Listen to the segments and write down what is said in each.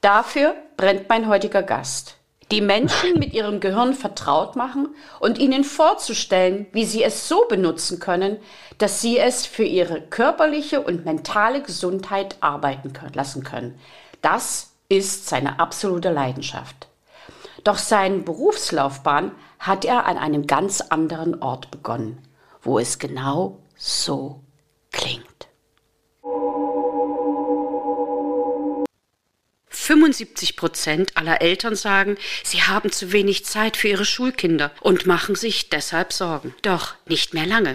Dafür brennt mein heutiger Gast. Die Menschen mit ihrem Gehirn vertraut machen und ihnen vorzustellen, wie sie es so benutzen können, dass sie es für ihre körperliche und mentale Gesundheit arbeiten können, lassen können. Das ist seine absolute Leidenschaft. Doch seine Berufslaufbahn hat er an einem ganz anderen Ort begonnen, wo es genau so 75 Prozent aller Eltern sagen, sie haben zu wenig Zeit für ihre Schulkinder und machen sich deshalb Sorgen. Doch nicht mehr lange.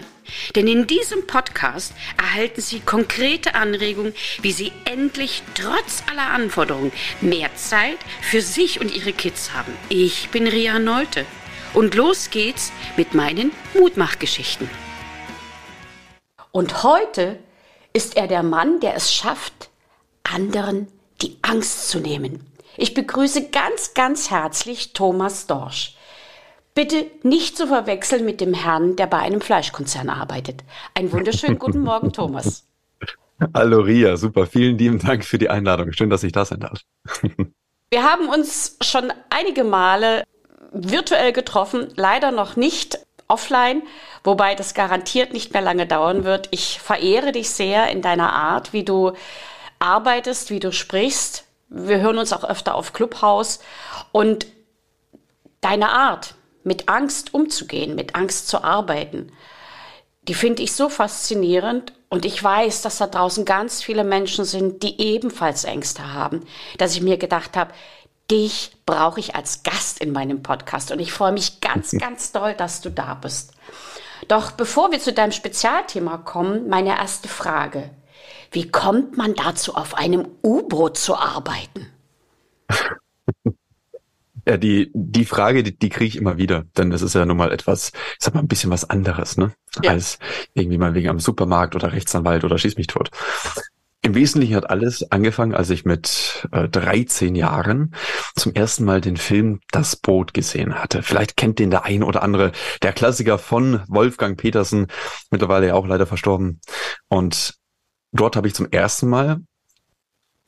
Denn in diesem Podcast erhalten Sie konkrete Anregungen, wie Sie endlich trotz aller Anforderungen mehr Zeit für sich und Ihre Kids haben. Ich bin Ria Neute und los geht's mit meinen Mutmachgeschichten. Und heute ist er der Mann, der es schafft, anderen die Angst zu nehmen. Ich begrüße ganz, ganz herzlich Thomas Dorsch. Bitte nicht zu verwechseln mit dem Herrn, der bei einem Fleischkonzern arbeitet. Einen wunderschönen guten Morgen, Thomas. Hallo Ria, super. Vielen lieben Dank für die Einladung. Schön, dass ich da sein darf. Wir haben uns schon einige Male virtuell getroffen, leider noch nicht offline, wobei das garantiert nicht mehr lange dauern wird. Ich verehre dich sehr in deiner Art, wie du arbeitest, wie du sprichst. Wir hören uns auch öfter auf Clubhouse und deine Art, mit Angst umzugehen, mit Angst zu arbeiten, die finde ich so faszinierend und ich weiß, dass da draußen ganz viele Menschen sind, die ebenfalls Ängste haben, dass ich mir gedacht habe, dich brauche ich als Gast in meinem Podcast und ich freue mich ganz, ganz doll, dass du da bist. Doch bevor wir zu deinem Spezialthema kommen, meine erste Frage. Wie kommt man dazu, auf einem U-Boot zu arbeiten? Ja, die, die Frage, die, die kriege ich immer wieder, denn es ist ja nun mal etwas, ich sag mal, ein bisschen was anderes, ne? Ja. Als irgendwie mal wegen am Supermarkt oder Rechtsanwalt oder schieß mich tot. Im Wesentlichen hat alles angefangen, als ich mit äh, 13 Jahren zum ersten Mal den Film Das Boot gesehen hatte. Vielleicht kennt den der ein oder andere, der Klassiker von Wolfgang Petersen, mittlerweile ja auch leider verstorben. Und dort habe ich zum ersten Mal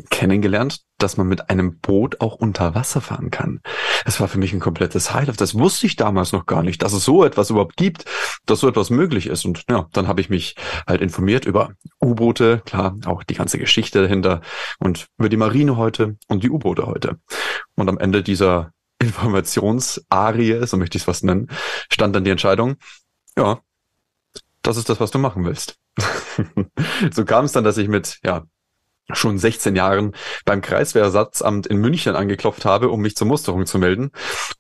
kennengelernt, dass man mit einem Boot auch unter Wasser fahren kann. Das war für mich ein komplettes Highlight. Das wusste ich damals noch gar nicht, dass es so etwas überhaupt gibt, dass so etwas möglich ist. Und ja, dann habe ich mich halt informiert über U-Boote, klar, auch die ganze Geschichte dahinter und über die Marine heute und die U-Boote heute. Und am Ende dieser Informationsarie, so möchte ich es fast nennen, stand dann die Entscheidung, ja, das ist das, was du machen willst. so kam es dann, dass ich mit ja schon 16 Jahren beim Kreiswehrersatzamt in München angeklopft habe, um mich zur Musterung zu melden,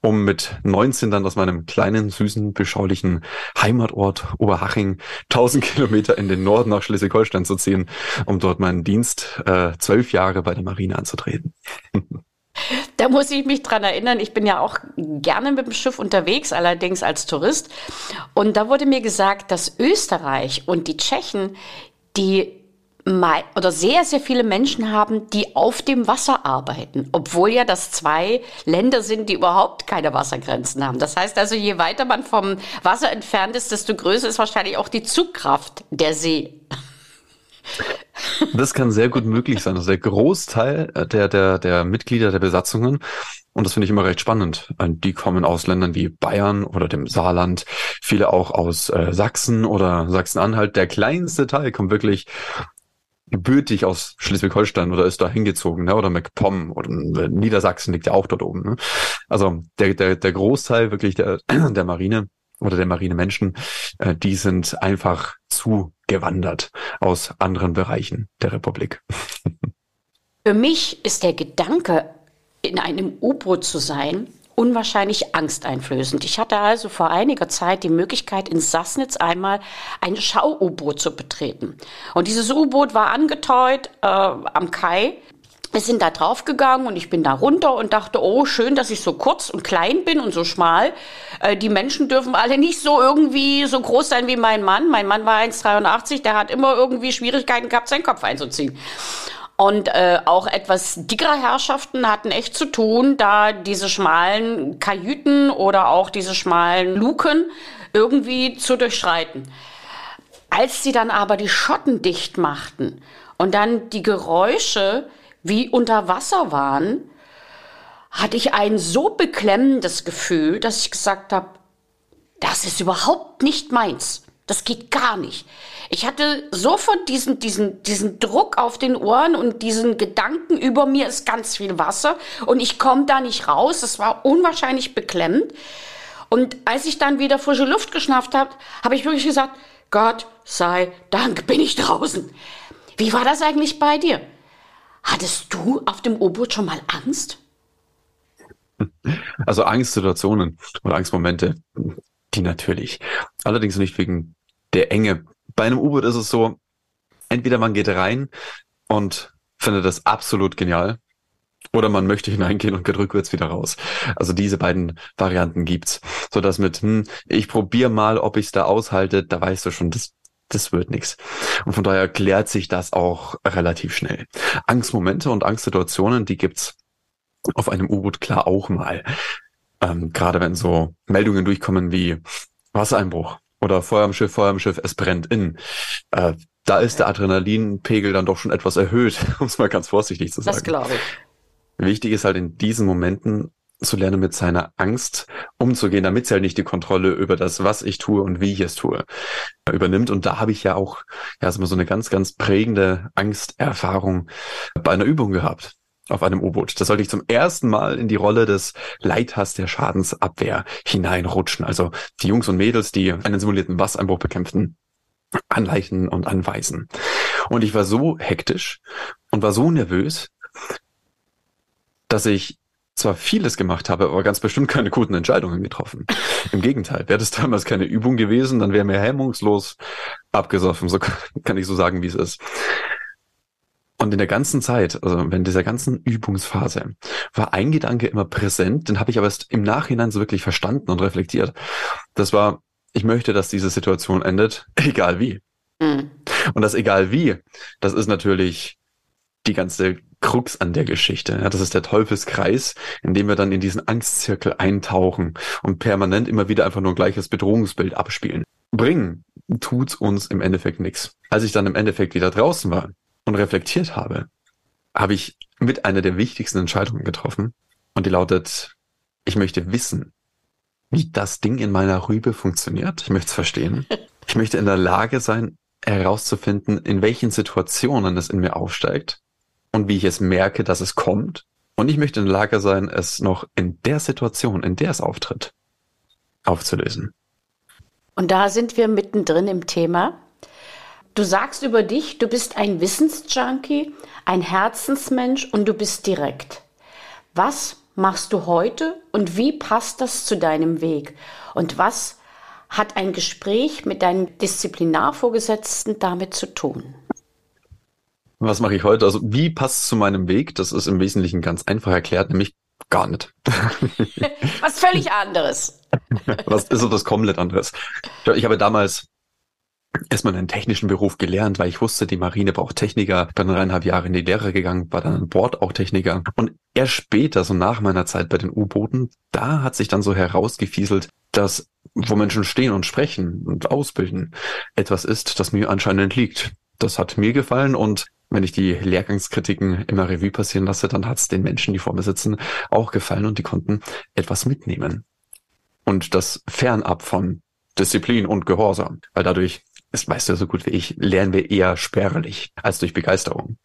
um mit 19 dann aus meinem kleinen, süßen, beschaulichen Heimatort Oberhaching 1000 Kilometer in den Norden nach Schleswig-Holstein zu ziehen, um dort meinen Dienst äh, zwölf Jahre bei der Marine anzutreten. Da muss ich mich dran erinnern, ich bin ja auch gerne mit dem Schiff unterwegs, allerdings als Tourist. Und da wurde mir gesagt, dass Österreich und die Tschechen die oder sehr, sehr viele Menschen haben, die auf dem Wasser arbeiten, obwohl ja das zwei Länder sind, die überhaupt keine Wassergrenzen haben. Das heißt also, je weiter man vom Wasser entfernt ist, desto größer ist wahrscheinlich auch die Zugkraft der See. Das kann sehr gut möglich sein. Also der Großteil der, der, der Mitglieder der Besatzungen, und das finde ich immer recht spannend, äh, die kommen aus Ländern wie Bayern oder dem Saarland, viele auch aus äh, Sachsen oder Sachsen-Anhalt. Der kleinste Teil kommt wirklich gebürtig aus Schleswig-Holstein oder ist da hingezogen, ne? oder MacPom oder äh, Niedersachsen liegt ja auch dort oben. Ne? Also der, der, der Großteil wirklich der, der Marine oder der Marinemenschen, äh, die sind einfach zugewandert aus anderen Bereichen der Republik. Für mich ist der Gedanke, in einem U-Boot zu sein, unwahrscheinlich angsteinflößend. Ich hatte also vor einiger Zeit die Möglichkeit, in Sassnitz einmal ein Schau-U-Boot zu betreten. Und dieses U-Boot war angeteut äh, am Kai wir sind da draufgegangen und ich bin da runter und dachte, oh, schön, dass ich so kurz und klein bin und so schmal. Äh, die Menschen dürfen alle nicht so irgendwie so groß sein wie mein Mann. Mein Mann war 1,83, der hat immer irgendwie Schwierigkeiten gehabt, seinen Kopf einzuziehen. Und äh, auch etwas dickere Herrschaften hatten echt zu tun, da diese schmalen Kajüten oder auch diese schmalen Luken irgendwie zu durchschreiten. Als sie dann aber die Schotten dicht machten und dann die Geräusche wie unter Wasser waren, hatte ich ein so beklemmendes Gefühl, dass ich gesagt habe, das ist überhaupt nicht meins. Das geht gar nicht. Ich hatte sofort diesen, diesen, diesen Druck auf den Ohren und diesen Gedanken, über mir ist ganz viel Wasser und ich komme da nicht raus. Es war unwahrscheinlich beklemmend. Und als ich dann wieder frische Luft geschnappt habe, habe ich wirklich gesagt, Gott sei Dank bin ich draußen. Wie war das eigentlich bei dir? Hattest du auf dem U-Boot schon mal Angst? Also Angstsituationen oder Angstmomente, die natürlich. Allerdings nicht wegen der Enge. Bei einem U-Boot ist es so, entweder man geht rein und findet das absolut genial, oder man möchte hineingehen und geht rückwärts wieder raus. Also diese beiden Varianten gibt's. So dass mit, hm, ich probiere mal, ob ich es da aushalte, da weißt du schon, das, das wird nichts. Und von daher klärt sich das auch relativ schnell. Angstmomente und Angstsituationen, die gibt's auf einem U-Boot klar auch mal. Ähm, Gerade wenn so Meldungen durchkommen wie Wassereinbruch oder Feuer am Schiff, Feuer am Schiff, es brennt in. Äh, da ist der Adrenalinpegel dann doch schon etwas erhöht, um es mal ganz vorsichtig zu sagen. Das glaube ich. Wichtig ist halt in diesen Momenten zu lernen, mit seiner Angst umzugehen, damit sie halt nicht die Kontrolle über das, was ich tue und wie ich es tue, übernimmt. Und da habe ich ja auch ja, so eine ganz, ganz prägende Angsterfahrung bei einer Übung gehabt auf einem U-Boot. Da sollte ich zum ersten Mal in die Rolle des Leiters der Schadensabwehr hineinrutschen. Also die Jungs und Mädels, die einen simulierten Wassereinbruch bekämpften, anleichen und anweisen. Und ich war so hektisch und war so nervös, dass ich zwar vieles gemacht habe, aber ganz bestimmt keine guten Entscheidungen getroffen. Im Gegenteil, wäre das damals keine Übung gewesen, dann wäre mir hemmungslos abgesoffen. So kann ich so sagen, wie es ist. Und in der ganzen Zeit, also in dieser ganzen Übungsphase, war ein Gedanke immer präsent, den habe ich aber erst im Nachhinein so wirklich verstanden und reflektiert. Das war, ich möchte, dass diese Situation endet, egal wie. Mhm. Und das egal wie, das ist natürlich die ganze Krux an der Geschichte. Ja, das ist der Teufelskreis, in dem wir dann in diesen Angstzirkel eintauchen und permanent immer wieder einfach nur ein gleiches Bedrohungsbild abspielen. Bringen tut's uns im Endeffekt nichts. Als ich dann im Endeffekt wieder draußen war und reflektiert habe, habe ich mit einer der wichtigsten Entscheidungen getroffen und die lautet, ich möchte wissen, wie das Ding in meiner Rübe funktioniert. Ich möchte es verstehen. Ich möchte in der Lage sein, herauszufinden, in welchen Situationen es in mir aufsteigt und wie ich es merke, dass es kommt. Und ich möchte in der Lage sein, es noch in der Situation, in der es auftritt, aufzulösen. Und da sind wir mittendrin im Thema. Du sagst über dich, du bist ein Wissensjunkie, ein Herzensmensch und du bist direkt. Was machst du heute und wie passt das zu deinem Weg? Und was hat ein Gespräch mit deinem Disziplinarvorgesetzten damit zu tun? Was mache ich heute? Also wie passt es zu meinem Weg? Das ist im Wesentlichen ganz einfach erklärt, nämlich gar nicht. Was völlig anderes. Was ist so das komplett anderes? Ich habe damals erstmal einen technischen Beruf gelernt, weil ich wusste, die Marine braucht Techniker. Bin dreieinhalb Jahre in die Lehre gegangen, war dann an Bord auch Techniker. Und erst später, so nach meiner Zeit bei den U-Booten, da hat sich dann so herausgefieselt, dass wo Menschen stehen und sprechen und ausbilden, etwas ist, das mir anscheinend liegt. Das hat mir gefallen und wenn ich die Lehrgangskritiken immer Revue passieren lasse, dann hat es den Menschen, die vor mir sitzen, auch gefallen und die konnten etwas mitnehmen. Und das fernab von Disziplin und Gehorsam, weil dadurch, das weißt du so gut wie ich, lernen wir eher spärlich als durch Begeisterung.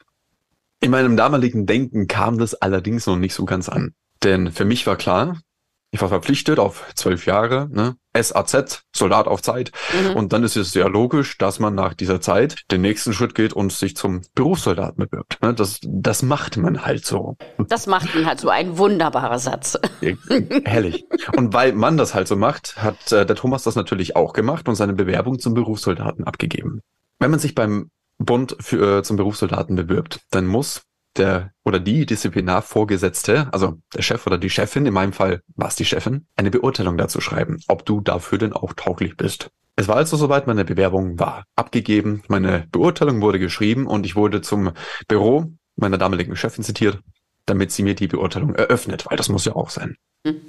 In meinem damaligen Denken kam das allerdings noch nicht so ganz an. Denn für mich war klar, ich war verpflichtet auf zwölf Jahre, ne? SAZ, Soldat auf Zeit. Mhm. Und dann ist es sehr logisch, dass man nach dieser Zeit den nächsten Schritt geht und sich zum Berufssoldaten bewirbt. Ne? Das, das macht man halt so. Das macht man halt so ein wunderbarer Satz. Herrlich. Und weil man das halt so macht, hat äh, der Thomas das natürlich auch gemacht und seine Bewerbung zum Berufssoldaten abgegeben. Wenn man sich beim Bund für, äh, zum Berufssoldaten bewirbt, dann muss der oder die Disziplinarvorgesetzte, also der Chef oder die Chefin, in meinem Fall war es die Chefin, eine Beurteilung dazu schreiben, ob du dafür denn auch tauglich bist. Es war also soweit, meine Bewerbung war abgegeben, meine Beurteilung wurde geschrieben und ich wurde zum Büro meiner damaligen Chefin zitiert, damit sie mir die Beurteilung eröffnet, weil das muss ja auch sein. Hm.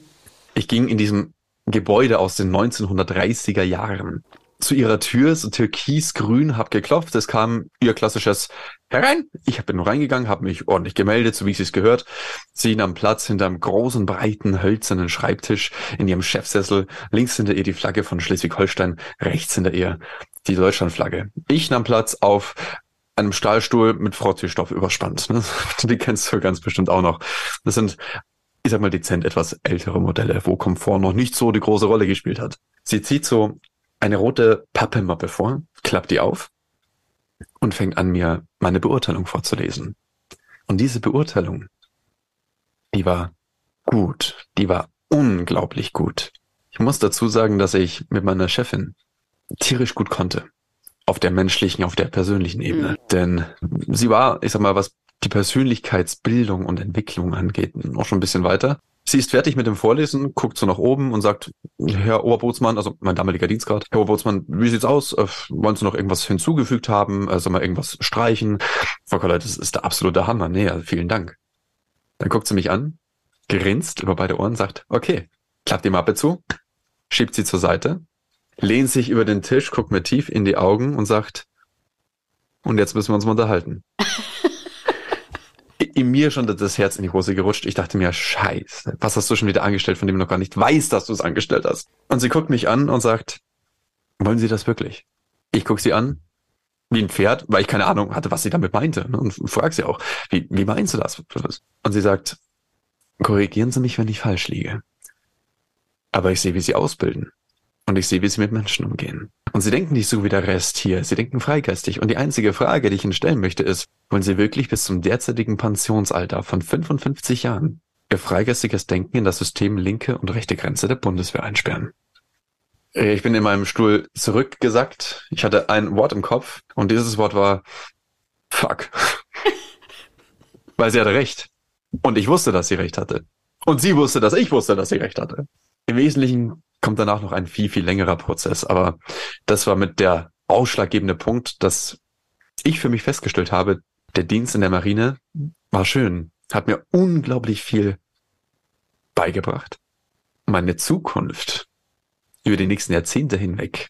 Ich ging in diesem Gebäude aus den 1930er Jahren zu ihrer Tür, so türkisgrün, hab geklopft. Es kam ihr klassisches herein. Ich bin nur reingegangen, habe mich ordentlich gemeldet, so wie es gehört. Sie am Platz hinter einem großen, breiten, hölzernen Schreibtisch in ihrem Chefsessel. Links hinter ihr die Flagge von Schleswig-Holstein, rechts hinter ihr die Deutschlandflagge. Ich nahm Platz auf einem Stahlstuhl mit Frotzestoff überspannt. Ne? Die kennst du ganz bestimmt auch noch. Das sind, ich sag mal, dezent etwas ältere Modelle, wo Komfort noch nicht so die große Rolle gespielt hat. Sie zieht so eine rote Pappemappe vor, klappt die auf und fängt an, mir meine Beurteilung vorzulesen. Und diese Beurteilung, die war gut, die war unglaublich gut. Ich muss dazu sagen, dass ich mit meiner Chefin tierisch gut konnte. Auf der menschlichen, auf der persönlichen Ebene. Mhm. Denn sie war, ich sag mal, was die Persönlichkeitsbildung und Entwicklung angeht, noch schon ein bisschen weiter. Sie ist fertig mit dem Vorlesen, guckt so nach oben und sagt, Herr Oberbootsmann, also mein damaliger Dienstgrad, Herr Oberbootsmann, wie sieht's aus? Äh, wollen Sie noch irgendwas hinzugefügt haben? Also mal irgendwas streichen? Frau Koller, das ist der absolute Hammer. Nee, also vielen Dank. Dann guckt sie mich an, grinst über beide Ohren, sagt, okay, klappt die Mappe zu, schiebt sie zur Seite, lehnt sich über den Tisch, guckt mir tief in die Augen und sagt, und jetzt müssen wir uns mal unterhalten. in mir schon das Herz in die Hose gerutscht. Ich dachte mir, scheiße, was hast du schon wieder angestellt, von dem du noch gar nicht weißt, dass du es angestellt hast? Und sie guckt mich an und sagt, wollen Sie das wirklich? Ich gucke sie an, wie ein Pferd, weil ich keine Ahnung hatte, was sie damit meinte. Ne? Und frage sie auch, wie, wie meinst du das? Und sie sagt, korrigieren Sie mich, wenn ich falsch liege. Aber ich sehe, wie Sie ausbilden. Und ich sehe, wie Sie mit Menschen umgehen. Und Sie denken nicht so wie der Rest hier. Sie denken freigeistig. Und die einzige Frage, die ich Ihnen stellen möchte, ist, wollen Sie wirklich bis zum derzeitigen Pensionsalter von 55 Jahren Ihr freigeistiges Denken in das System linke und rechte Grenze der Bundeswehr einsperren? Äh, ich bin in meinem Stuhl zurückgesackt. Ich hatte ein Wort im Kopf und dieses Wort war Fuck. Weil sie hatte recht. Und ich wusste, dass sie recht hatte. Und sie wusste, dass ich wusste, dass sie recht hatte. Im Wesentlichen kommt danach noch ein viel, viel längerer Prozess. Aber das war mit der ausschlaggebende Punkt, dass ich für mich festgestellt habe, der Dienst in der Marine war schön, hat mir unglaublich viel beigebracht. Meine Zukunft über die nächsten Jahrzehnte hinweg,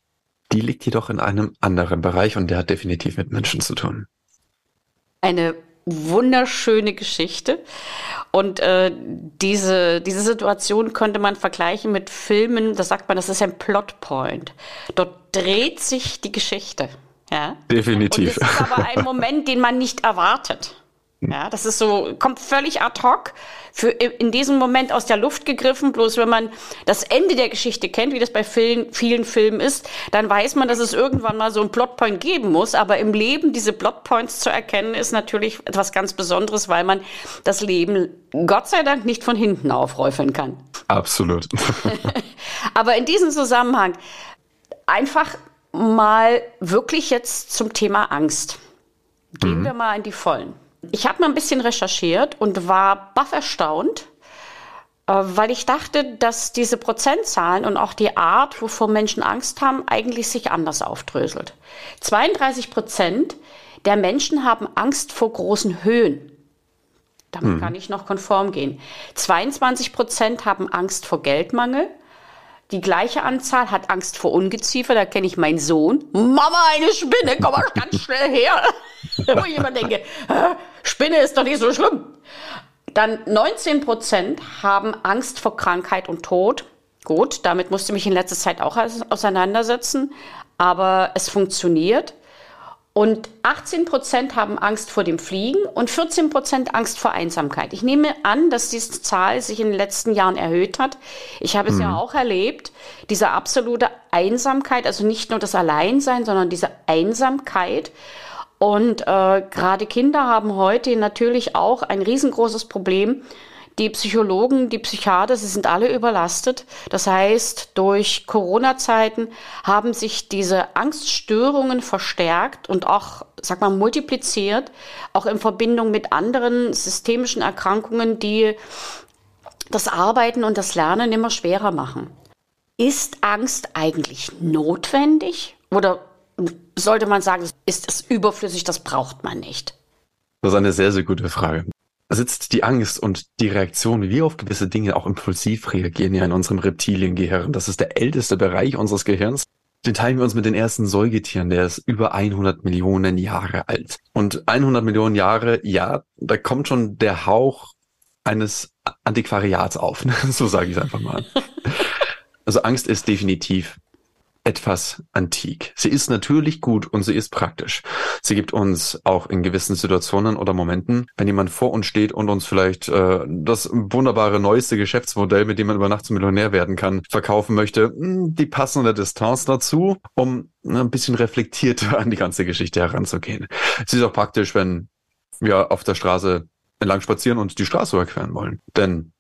die liegt jedoch in einem anderen Bereich und der hat definitiv mit Menschen zu tun. Eine wunderschöne Geschichte. Und äh, diese, diese Situation könnte man vergleichen mit Filmen, da sagt man, das ist ein Plotpoint. Dort dreht sich die Geschichte. Ja? Definitiv. Und das ist aber ein Moment, den man nicht erwartet. Ja, das ist so, kommt völlig ad hoc, für in diesem Moment aus der Luft gegriffen. Bloß wenn man das Ende der Geschichte kennt, wie das bei vielen, vielen Filmen ist, dann weiß man, dass es irgendwann mal so einen Plotpoint geben muss. Aber im Leben diese Plotpoints zu erkennen, ist natürlich etwas ganz Besonderes, weil man das Leben Gott sei Dank nicht von hinten aufräufeln kann. Absolut. Aber in diesem Zusammenhang einfach mal wirklich jetzt zum Thema Angst. Gehen mhm. wir mal in die Vollen. Ich habe mal ein bisschen recherchiert und war baff erstaunt, äh, weil ich dachte, dass diese Prozentzahlen und auch die Art, wovor Menschen Angst haben, eigentlich sich anders aufdröselt. 32 Prozent der Menschen haben Angst vor großen Höhen. Damit hm. kann ich noch konform gehen. 22 Prozent haben Angst vor Geldmangel. Die gleiche Anzahl hat Angst vor Ungeziefer. Da kenne ich meinen Sohn. Mama, eine Spinne, komm mal ganz schnell her. Wo ich immer denke, Spinne ist doch nicht so schlimm. Dann 19 Prozent haben Angst vor Krankheit und Tod. Gut, damit musste ich mich in letzter Zeit auch auseinandersetzen, aber es funktioniert. Und 18 Prozent haben Angst vor dem Fliegen und 14 Prozent Angst vor Einsamkeit. Ich nehme an, dass diese Zahl sich in den letzten Jahren erhöht hat. Ich habe es mhm. ja auch erlebt, diese absolute Einsamkeit, also nicht nur das Alleinsein, sondern diese Einsamkeit. Und äh, gerade Kinder haben heute natürlich auch ein riesengroßes Problem. Die Psychologen, die Psychiater, sie sind alle überlastet. Das heißt, durch Corona-Zeiten haben sich diese Angststörungen verstärkt und auch, sag mal, multipliziert, auch in Verbindung mit anderen systemischen Erkrankungen, die das Arbeiten und das Lernen immer schwerer machen. Ist Angst eigentlich notwendig oder sollte man sagen, ist es überflüssig, das braucht man nicht? Das ist eine sehr, sehr gute Frage. Sitzt die Angst und die Reaktion, wie wir auf gewisse Dinge auch impulsiv reagieren, ja in unserem Reptiliengehirn. Das ist der älteste Bereich unseres Gehirns. den teilen wir uns mit den ersten Säugetieren. Der ist über 100 Millionen Jahre alt. Und 100 Millionen Jahre, ja, da kommt schon der Hauch eines Antiquariats auf. so sage ich es einfach mal. Also Angst ist definitiv etwas antik. Sie ist natürlich gut und sie ist praktisch. Sie gibt uns auch in gewissen Situationen oder Momenten, wenn jemand vor uns steht und uns vielleicht äh, das wunderbare neueste Geschäftsmodell, mit dem man über Nacht zum Millionär werden kann, verkaufen möchte, hm, die passende Distanz dazu, um ein bisschen reflektierter an die ganze Geschichte heranzugehen. Sie ist auch praktisch, wenn wir auf der Straße entlang spazieren und die Straße überqueren wollen. Denn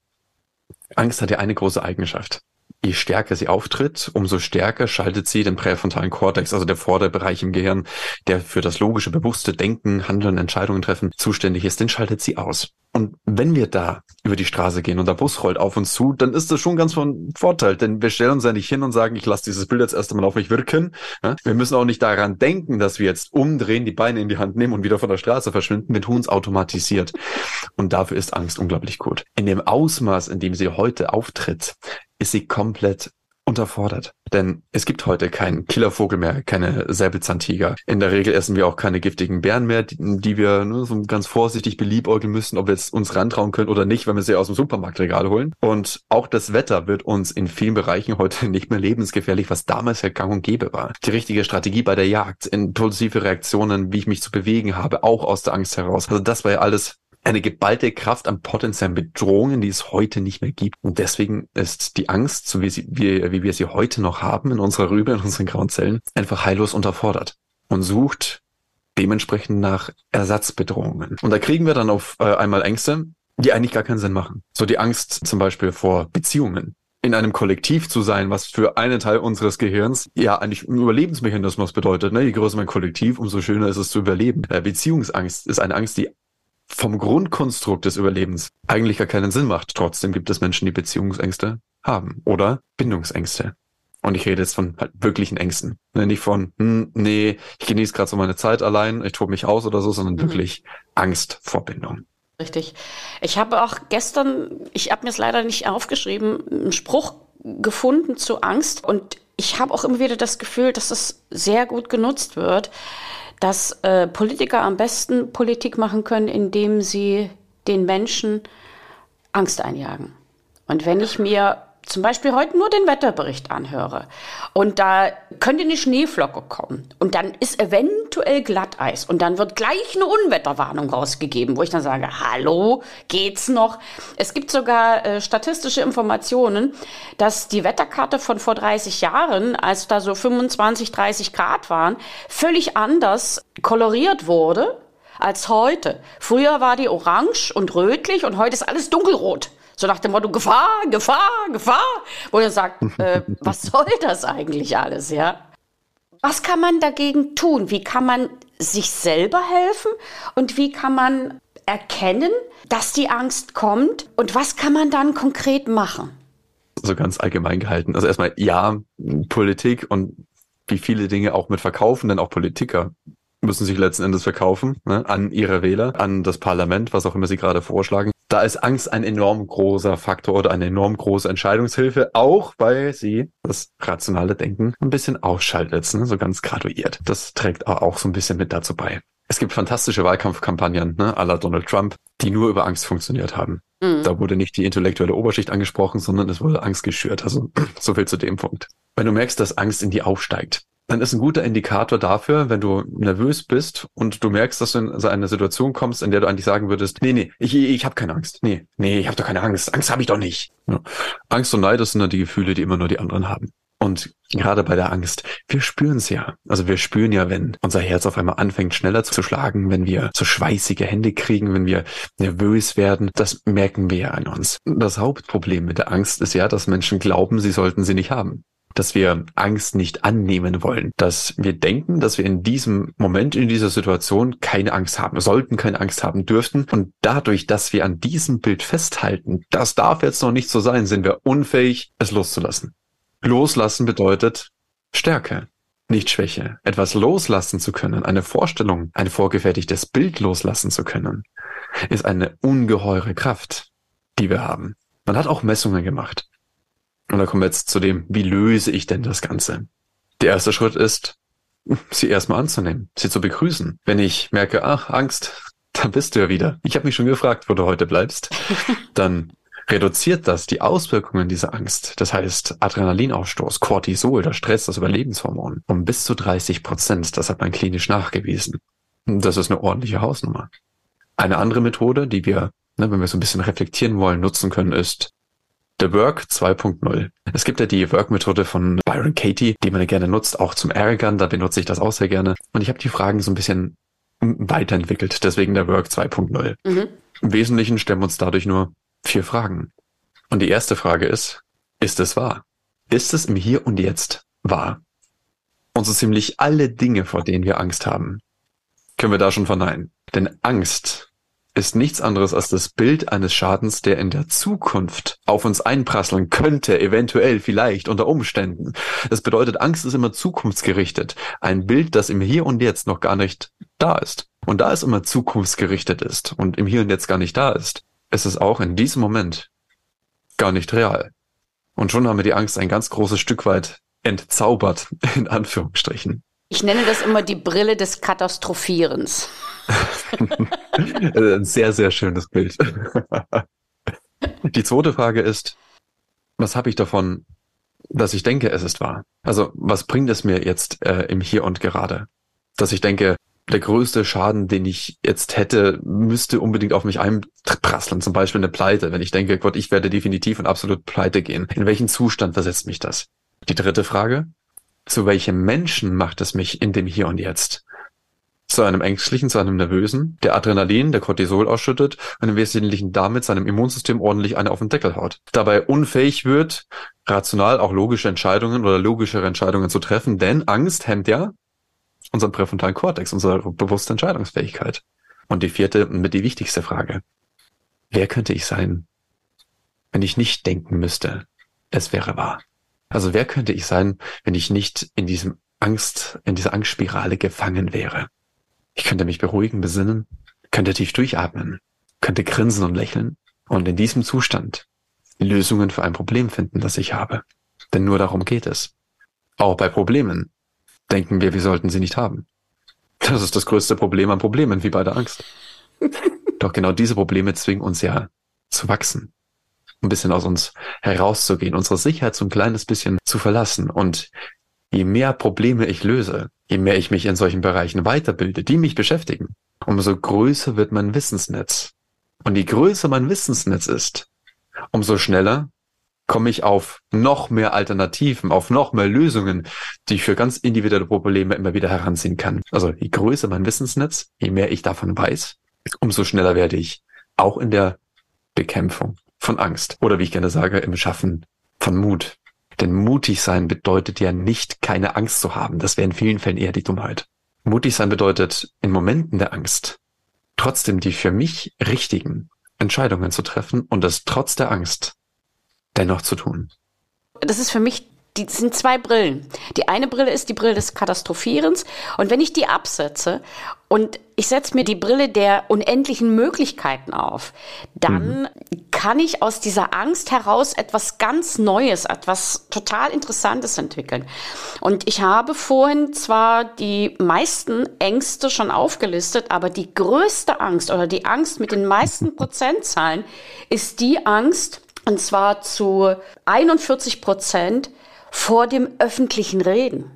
Angst hat ja eine große Eigenschaft je stärker sie auftritt, umso stärker schaltet sie den präfrontalen Kortex, also der Vorderbereich im Gehirn, der für das logische, bewusste Denken, Handeln, Entscheidungen treffen zuständig ist, den schaltet sie aus. Und wenn wir da über die Straße gehen und der Bus rollt auf uns zu, dann ist das schon ganz von Vorteil, denn wir stellen uns ja nicht hin und sagen, ich lasse dieses Bild jetzt erst einmal auf mich wirken. Wir müssen auch nicht daran denken, dass wir jetzt umdrehen, die Beine in die Hand nehmen und wieder von der Straße verschwinden. Wir tun es automatisiert. Und dafür ist Angst unglaublich gut. In dem Ausmaß, in dem sie heute auftritt, ist sie komplett unterfordert. Denn es gibt heute keinen Killervogel mehr, keine Säbelzahntiger. In der Regel essen wir auch keine giftigen Bären mehr, die, die wir nur so ganz vorsichtig beliebäugeln müssen, ob wir jetzt uns rantrauen können oder nicht, wenn wir sie aus dem Supermarktregal holen. Und auch das Wetter wird uns in vielen Bereichen heute nicht mehr lebensgefährlich, was damals ja gang und gäbe war. Die richtige Strategie bei der Jagd, impulsive Reaktionen, wie ich mich zu bewegen habe, auch aus der Angst heraus. Also das war ja alles eine geballte Kraft an potenziellen Bedrohungen, die es heute nicht mehr gibt. Und deswegen ist die Angst, so wie, sie, wie, wie wir sie heute noch haben in unserer Rübe, in unseren grauen Zellen, einfach heillos unterfordert und sucht dementsprechend nach Ersatzbedrohungen. Und da kriegen wir dann auf äh, einmal Ängste, die eigentlich gar keinen Sinn machen. So die Angst zum Beispiel vor Beziehungen in einem Kollektiv zu sein, was für einen Teil unseres Gehirns ja eigentlich ein Überlebensmechanismus bedeutet. Ne? Je größer mein Kollektiv, umso schöner ist es zu überleben. Äh, Beziehungsangst ist eine Angst, die vom Grundkonstrukt des Überlebens eigentlich gar keinen Sinn macht. Trotzdem gibt es Menschen, die Beziehungsängste haben oder Bindungsängste. Und ich rede jetzt von halt wirklichen Ängsten. Ne, nicht von, hm, nee, ich genieße gerade so meine Zeit allein, ich tobe mich aus oder so, sondern mhm. wirklich Angst vor Bindung. Richtig. Ich habe auch gestern, ich habe mir es leider nicht aufgeschrieben, einen Spruch gefunden zu Angst. Und ich habe auch immer wieder das Gefühl, dass es sehr gut genutzt wird dass äh, Politiker am besten Politik machen können, indem sie den Menschen Angst einjagen. Und wenn ich mir zum Beispiel heute nur den Wetterbericht anhöre und da könnte eine Schneeflocke kommen und dann ist eventuell Glatteis und dann wird gleich eine Unwetterwarnung rausgegeben, wo ich dann sage, hallo, geht's noch? Es gibt sogar äh, statistische Informationen, dass die Wetterkarte von vor 30 Jahren, als da so 25, 30 Grad waren, völlig anders koloriert wurde als heute. Früher war die orange und rötlich und heute ist alles dunkelrot. So nach dem Motto Gefahr, Gefahr, Gefahr. Wo er sagt, äh, was soll das eigentlich alles, ja? Was kann man dagegen tun? Wie kann man sich selber helfen? Und wie kann man erkennen, dass die Angst kommt? Und was kann man dann konkret machen? So ganz allgemein gehalten. Also erstmal, ja, Politik und wie viele Dinge auch mit verkaufen, denn auch Politiker müssen sich letzten Endes verkaufen ne, an ihre Wähler, an das Parlament, was auch immer sie gerade vorschlagen. Da ist Angst ein enorm großer Faktor oder eine enorm große Entscheidungshilfe, auch weil sie das rationale Denken ein bisschen ausschaltet, ne, so ganz graduiert. Das trägt auch so ein bisschen mit dazu bei. Es gibt fantastische Wahlkampfkampagnen, ne, à la Donald Trump, die nur über Angst funktioniert haben. Mhm. Da wurde nicht die intellektuelle Oberschicht angesprochen, sondern es wurde Angst geschürt. Also so viel zu dem Punkt. Wenn du merkst, dass Angst in dir aufsteigt, dann ist ein guter Indikator dafür, wenn du nervös bist und du merkst, dass du in so eine Situation kommst, in der du eigentlich sagen würdest, nee, nee, ich, ich habe keine Angst. Nee, nee, ich habe doch keine Angst. Angst habe ich doch nicht. Ja. Angst und Neid, das sind dann die Gefühle, die immer nur die anderen haben. Und gerade bei der Angst, wir spüren es ja. Also wir spüren ja, wenn unser Herz auf einmal anfängt schneller zu schlagen, wenn wir so schweißige Hände kriegen, wenn wir nervös werden, das merken wir ja an uns. Das Hauptproblem mit der Angst ist ja, dass Menschen glauben, sie sollten sie nicht haben dass wir Angst nicht annehmen wollen, dass wir denken, dass wir in diesem Moment, in dieser Situation keine Angst haben, sollten keine Angst haben dürften. Und dadurch, dass wir an diesem Bild festhalten, das darf jetzt noch nicht so sein, sind wir unfähig, es loszulassen. Loslassen bedeutet Stärke, nicht Schwäche. Etwas loslassen zu können, eine Vorstellung, ein vorgefertigtes Bild loslassen zu können, ist eine ungeheure Kraft, die wir haben. Man hat auch Messungen gemacht. Und da kommen wir jetzt zu dem, wie löse ich denn das Ganze? Der erste Schritt ist, sie erstmal anzunehmen, sie zu begrüßen. Wenn ich merke, ach, Angst, dann bist du ja wieder. Ich habe mich schon gefragt, wo du heute bleibst. Dann reduziert das die Auswirkungen dieser Angst. Das heißt, Adrenalinausstoß, Cortisol, der Stress, das Überlebenshormon, um bis zu 30 Prozent. Das hat man klinisch nachgewiesen. Das ist eine ordentliche Hausnummer. Eine andere Methode, die wir, ne, wenn wir so ein bisschen reflektieren wollen, nutzen können, ist The Work 2.0. Es gibt ja die Work-Methode von Byron Katie, die man gerne nutzt, auch zum Ärgern. Da benutze ich das auch sehr gerne. Und ich habe die Fragen so ein bisschen weiterentwickelt. Deswegen der Work 2.0. Mhm. Im Wesentlichen stellen wir uns dadurch nur vier Fragen. Und die erste Frage ist, ist es wahr? Ist es im Hier und Jetzt wahr? Und so ziemlich alle Dinge, vor denen wir Angst haben, können wir da schon verneinen. Denn Angst ist nichts anderes als das Bild eines Schadens, der in der Zukunft auf uns einprasseln könnte, eventuell, vielleicht, unter Umständen. Das bedeutet, Angst ist immer zukunftsgerichtet. Ein Bild, das im Hier und Jetzt noch gar nicht da ist. Und da es immer zukunftsgerichtet ist und im Hier und Jetzt gar nicht da ist, ist es auch in diesem Moment gar nicht real. Und schon haben wir die Angst ein ganz großes Stück weit entzaubert, in Anführungsstrichen. Ich nenne das immer die Brille des Katastrophierens. Ein sehr, sehr schönes Bild. Die zweite Frage ist, was habe ich davon, dass ich denke, es ist wahr? Also was bringt es mir jetzt äh, im Hier und Gerade? Dass ich denke, der größte Schaden, den ich jetzt hätte, müsste unbedingt auf mich einprasseln. Zum Beispiel eine Pleite. Wenn ich denke, Gott, ich werde definitiv und absolut pleite gehen. In welchen Zustand versetzt mich das? Die dritte Frage. Zu welchem Menschen macht es mich in dem Hier und Jetzt? Zu einem ängstlichen, zu einem nervösen, der Adrenalin, der Cortisol ausschüttet und im Wesentlichen damit seinem Immunsystem ordentlich eine auf den Deckel haut. Dabei unfähig wird, rational auch logische Entscheidungen oder logischere Entscheidungen zu treffen, denn Angst hemmt ja unseren präfrontalen Kortex, unsere bewusste Entscheidungsfähigkeit. Und die vierte und mit die wichtigste Frage. Wer könnte ich sein, wenn ich nicht denken müsste, es wäre wahr? Also wer könnte ich sein, wenn ich nicht in diesem Angst, in dieser Angstspirale gefangen wäre? Ich könnte mich beruhigen, besinnen, könnte tief durchatmen, könnte grinsen und lächeln und in diesem Zustand Lösungen für ein Problem finden, das ich habe. Denn nur darum geht es. Auch bei Problemen denken wir, wir sollten sie nicht haben. Das ist das größte Problem an Problemen, wie bei der Angst. Doch genau diese Probleme zwingen uns ja zu wachsen, ein bisschen aus uns herauszugehen, unsere Sicherheit so ein kleines bisschen zu verlassen. Und je mehr Probleme ich löse, je mehr ich mich in solchen Bereichen weiterbilde, die mich beschäftigen, umso größer wird mein Wissensnetz. Und je größer mein Wissensnetz ist, umso schneller komme ich auf noch mehr Alternativen, auf noch mehr Lösungen, die ich für ganz individuelle Probleme immer wieder heranziehen kann. Also je größer mein Wissensnetz, je mehr ich davon weiß, umso schneller werde ich auch in der Bekämpfung von Angst oder wie ich gerne sage, im Schaffen von Mut denn mutig sein bedeutet ja nicht, keine Angst zu haben. Das wäre in vielen Fällen eher die Dummheit. Mutig sein bedeutet, in Momenten der Angst trotzdem die für mich richtigen Entscheidungen zu treffen und es trotz der Angst dennoch zu tun. Das ist für mich die sind zwei Brillen. Die eine Brille ist die Brille des Katastrophierens. Und wenn ich die absetze und ich setze mir die Brille der unendlichen Möglichkeiten auf, dann mhm. kann ich aus dieser Angst heraus etwas ganz Neues, etwas total Interessantes entwickeln. Und ich habe vorhin zwar die meisten Ängste schon aufgelistet, aber die größte Angst oder die Angst mit den meisten Prozentzahlen ist die Angst, und zwar zu 41 Prozent, vor dem öffentlichen Reden.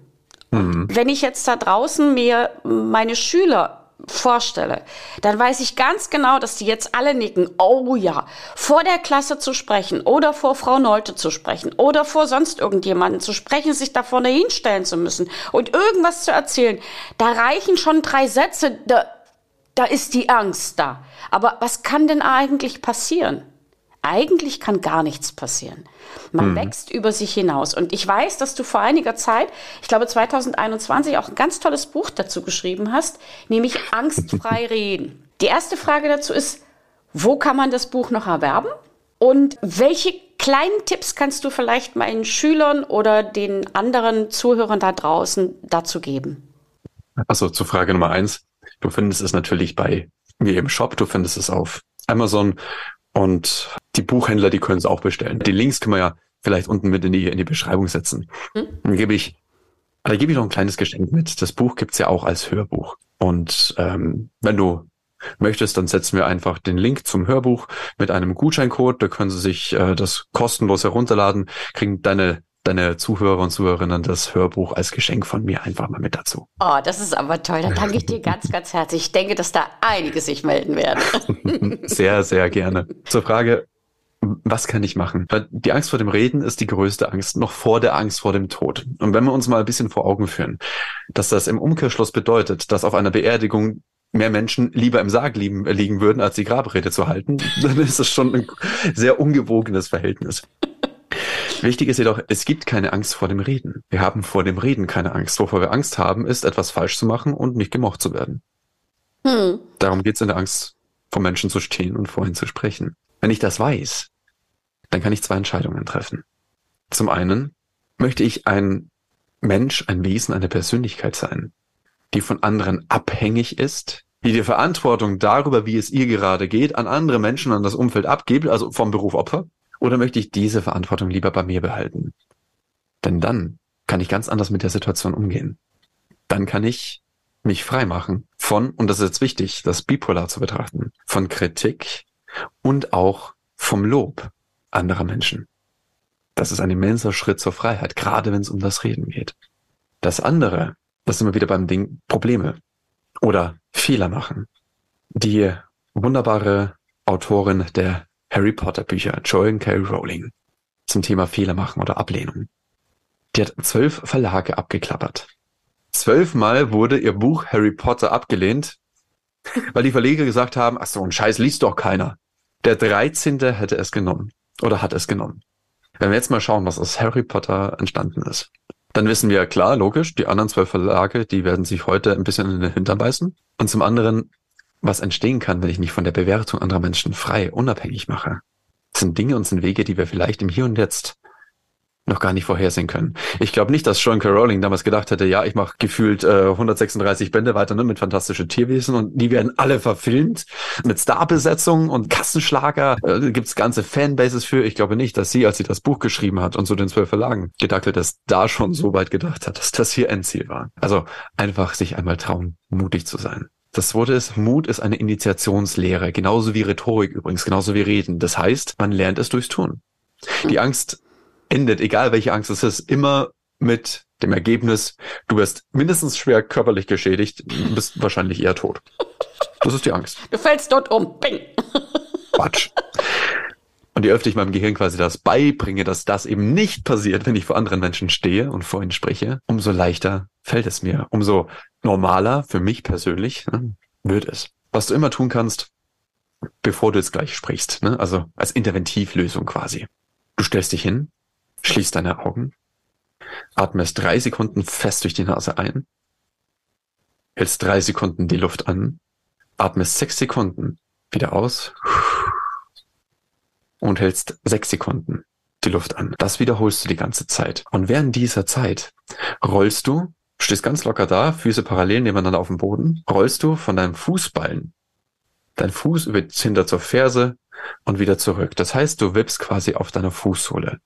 Mhm. Wenn ich jetzt da draußen mir meine Schüler vorstelle, dann weiß ich ganz genau, dass die jetzt alle nicken. Oh ja, vor der Klasse zu sprechen oder vor Frau Neute zu sprechen oder vor sonst irgendjemanden zu sprechen, sich da vorne hinstellen zu müssen und irgendwas zu erzählen. Da reichen schon drei Sätze, da, da ist die Angst da. Aber was kann denn eigentlich passieren? Eigentlich kann gar nichts passieren. Man mhm. wächst über sich hinaus. Und ich weiß, dass du vor einiger Zeit, ich glaube 2021, auch ein ganz tolles Buch dazu geschrieben hast, nämlich Angstfrei reden. Die erste Frage dazu ist, wo kann man das Buch noch erwerben? Und welche kleinen Tipps kannst du vielleicht meinen Schülern oder den anderen Zuhörern da draußen dazu geben? Also zu Frage Nummer eins. Du findest es natürlich bei mir im Shop, du findest es auf Amazon und die Buchhändler, die können es auch bestellen. Die Links können wir ja vielleicht unten mit in die, in die Beschreibung setzen. Mhm. Dann gebe ich da gebe ich noch ein kleines Geschenk mit. Das Buch gibt's ja auch als Hörbuch. Und ähm, wenn du möchtest, dann setzen wir einfach den Link zum Hörbuch mit einem Gutscheincode. Da können Sie sich äh, das kostenlos herunterladen, kriegen deine deine Zuhörer und Zuhörerinnen das Hörbuch als Geschenk von mir einfach mal mit dazu. Oh, das ist aber toll. Da danke ich dir ganz, ganz herzlich. Ich denke, dass da einige sich melden werden. sehr, sehr gerne. Zur Frage, was kann ich machen? Die Angst vor dem Reden ist die größte Angst, noch vor der Angst vor dem Tod. Und wenn wir uns mal ein bisschen vor Augen führen, dass das im Umkehrschluss bedeutet, dass auf einer Beerdigung mehr Menschen lieber im Sarg liegen, liegen würden, als die Grabrede zu halten, dann ist das schon ein sehr ungewogenes Verhältnis. Wichtig ist jedoch, es gibt keine Angst vor dem Reden. Wir haben vor dem Reden keine Angst. Wovor wir Angst haben, ist, etwas falsch zu machen und nicht gemocht zu werden. Hm. Darum geht es in der Angst, vor Menschen zu stehen und vorhin zu sprechen. Wenn ich das weiß, dann kann ich zwei Entscheidungen treffen. Zum einen möchte ich ein Mensch, ein Wesen, eine Persönlichkeit sein, die von anderen abhängig ist, die die Verantwortung darüber, wie es ihr gerade geht, an andere Menschen, an das Umfeld abgibt, also vom Beruf Opfer, oder möchte ich diese Verantwortung lieber bei mir behalten? Denn dann kann ich ganz anders mit der Situation umgehen. Dann kann ich mich frei machen von, und das ist jetzt wichtig, das bipolar zu betrachten, von Kritik und auch vom Lob anderer Menschen. Das ist ein immenser Schritt zur Freiheit, gerade wenn es um das Reden geht. Das andere, das sind wir wieder beim Ding Probleme oder Fehler machen. Die wunderbare Autorin der Harry Potter Bücher, Joanne K. Rowling, zum Thema Fehler machen oder Ablehnung. Die hat zwölf Verlage abgeklappert. Zwölfmal wurde ihr Buch Harry Potter abgelehnt, weil die Verleger gesagt haben, ach so, ein Scheiß liest doch keiner. Der 13. hätte es genommen oder hat es genommen. Wenn wir jetzt mal schauen, was aus Harry Potter entstanden ist, dann wissen wir klar, logisch, die anderen zwölf Verlage, die werden sich heute ein bisschen in den Hintern beißen. Und zum anderen was entstehen kann, wenn ich mich von der Bewertung anderer Menschen frei, unabhängig mache. Das sind Dinge und sind Wege, die wir vielleicht im Hier und Jetzt noch gar nicht vorhersehen können. Ich glaube nicht, dass Sean K. Rowling damals gedacht hätte, ja, ich mache gefühlt äh, 136 Bände weiter ne, mit fantastische Tierwesen und die werden alle verfilmt mit Starbesetzungen und Kassenschlager. Äh, Gibt ganze Fanbases für. Ich glaube nicht, dass sie, als sie das Buch geschrieben hat und so den zwölf Verlagen gedacht hat, dass da schon so weit gedacht hat, dass das hier Endziel war. Also einfach sich einmal trauen, mutig zu sein. Das Wort ist, Mut ist eine Initiationslehre, genauso wie Rhetorik übrigens, genauso wie Reden. Das heißt, man lernt es durchs Tun. Die Angst endet, egal welche Angst es ist, immer mit dem Ergebnis, du wirst mindestens schwer körperlich geschädigt, bist wahrscheinlich eher tot. Das ist die Angst. Du fällst dort um. Bing. Quatsch. Und je öfter ich meinem Gehirn quasi das beibringe, dass das eben nicht passiert, wenn ich vor anderen Menschen stehe und vor ihnen spreche, umso leichter fällt es mir. Umso normaler für mich persönlich ne, wird es. Was du immer tun kannst, bevor du jetzt gleich sprichst, ne? also als Interventivlösung quasi. Du stellst dich hin, schließt deine Augen, atmest drei Sekunden fest durch die Nase ein, hältst drei Sekunden die Luft an, atmest sechs Sekunden wieder aus und hältst sechs Sekunden die Luft an. Das wiederholst du die ganze Zeit. Und während dieser Zeit rollst du stehst ganz locker da, Füße parallel nebeneinander auf dem Boden, rollst du von deinem Fußballen dein Fuß über hinter zur Ferse und wieder zurück. Das heißt, du wippst quasi auf deiner Fußsohle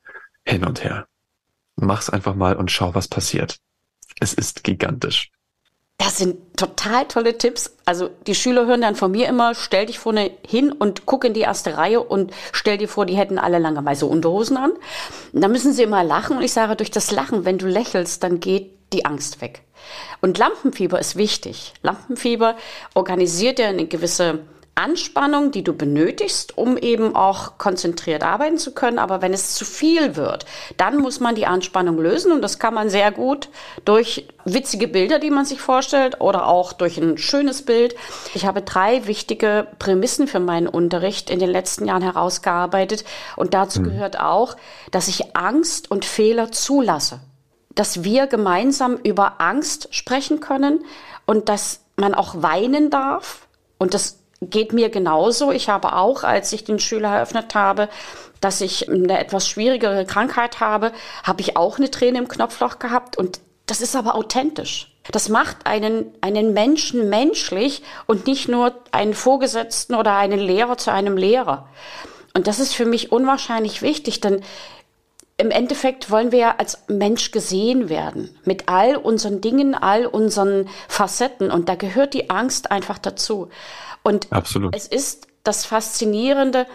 hin und her. Mach's einfach mal und schau, was passiert. Es ist gigantisch. Das sind total tolle Tipps. Also die Schüler hören dann von mir immer, stell dich vorne hin und guck in die erste Reihe und stell dir vor, die hätten alle lange weiße Unterhosen an. Und dann müssen sie immer lachen und ich sage, durch das Lachen, wenn du lächelst, dann geht die Angst weg. Und Lampenfieber ist wichtig. Lampenfieber organisiert ja eine gewisse Anspannung, die du benötigst, um eben auch konzentriert arbeiten zu können. Aber wenn es zu viel wird, dann muss man die Anspannung lösen und das kann man sehr gut durch witzige Bilder, die man sich vorstellt oder auch durch ein schönes Bild. Ich habe drei wichtige Prämissen für meinen Unterricht in den letzten Jahren herausgearbeitet und dazu mhm. gehört auch, dass ich Angst und Fehler zulasse dass wir gemeinsam über Angst sprechen können und dass man auch weinen darf. Und das geht mir genauso. Ich habe auch, als ich den Schüler eröffnet habe, dass ich eine etwas schwierigere Krankheit habe, habe ich auch eine Träne im Knopfloch gehabt. Und das ist aber authentisch. Das macht einen, einen Menschen menschlich und nicht nur einen Vorgesetzten oder einen Lehrer zu einem Lehrer. Und das ist für mich unwahrscheinlich wichtig, denn im Endeffekt wollen wir ja als Mensch gesehen werden. Mit all unseren Dingen, all unseren Facetten. Und da gehört die Angst einfach dazu. Und Absolut. es ist das Faszinierende,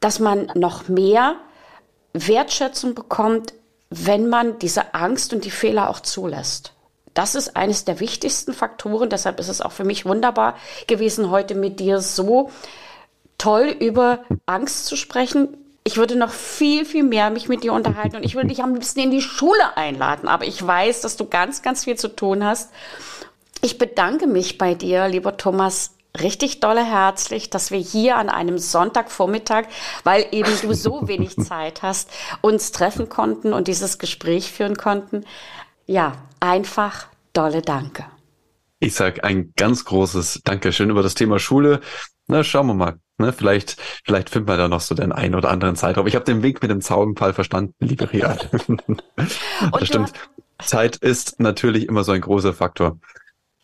dass man noch mehr Wertschätzung bekommt, wenn man diese Angst und die Fehler auch zulässt. Das ist eines der wichtigsten Faktoren. Deshalb ist es auch für mich wunderbar gewesen, heute mit dir so toll über Angst zu sprechen ich würde noch viel, viel mehr mich mit dir unterhalten und ich würde dich am liebsten in die Schule einladen. Aber ich weiß, dass du ganz, ganz viel zu tun hast. Ich bedanke mich bei dir, lieber Thomas, richtig dolle herzlich, dass wir hier an einem Sonntagvormittag, weil eben du so wenig Zeit hast, uns treffen konnten und dieses Gespräch führen konnten. Ja, einfach dolle Danke. Ich sage ein ganz großes Dankeschön über das Thema Schule. Na, schauen wir mal. Ne, vielleicht, vielleicht findet man da noch so den einen oder anderen Zeitraum. Ich habe den Weg mit dem Zaunpfahl verstanden, liebe Ria. das stimmt. Zeit ist natürlich immer so ein großer Faktor.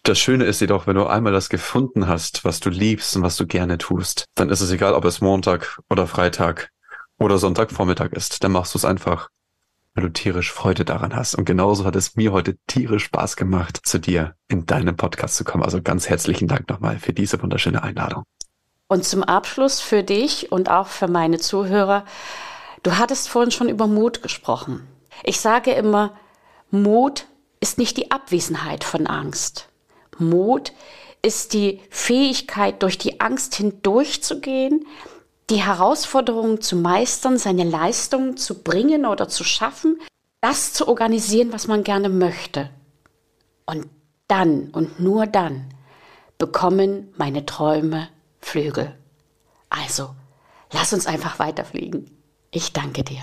Das Schöne ist jedoch, wenn du einmal das gefunden hast, was du liebst und was du gerne tust, dann ist es egal, ob es Montag oder Freitag oder Sonntagvormittag ist. Dann machst du es einfach, weil du tierisch Freude daran hast. Und genauso hat es mir heute tierisch Spaß gemacht, zu dir in deinem Podcast zu kommen. Also ganz herzlichen Dank nochmal für diese wunderschöne Einladung. Und zum Abschluss für dich und auch für meine Zuhörer, du hattest vorhin schon über Mut gesprochen. Ich sage immer, Mut ist nicht die Abwesenheit von Angst. Mut ist die Fähigkeit, durch die Angst hindurchzugehen, die Herausforderungen zu meistern, seine Leistungen zu bringen oder zu schaffen, das zu organisieren, was man gerne möchte. Und dann und nur dann bekommen meine Träume Flügel. Also, lass uns einfach weiterfliegen. Ich danke dir.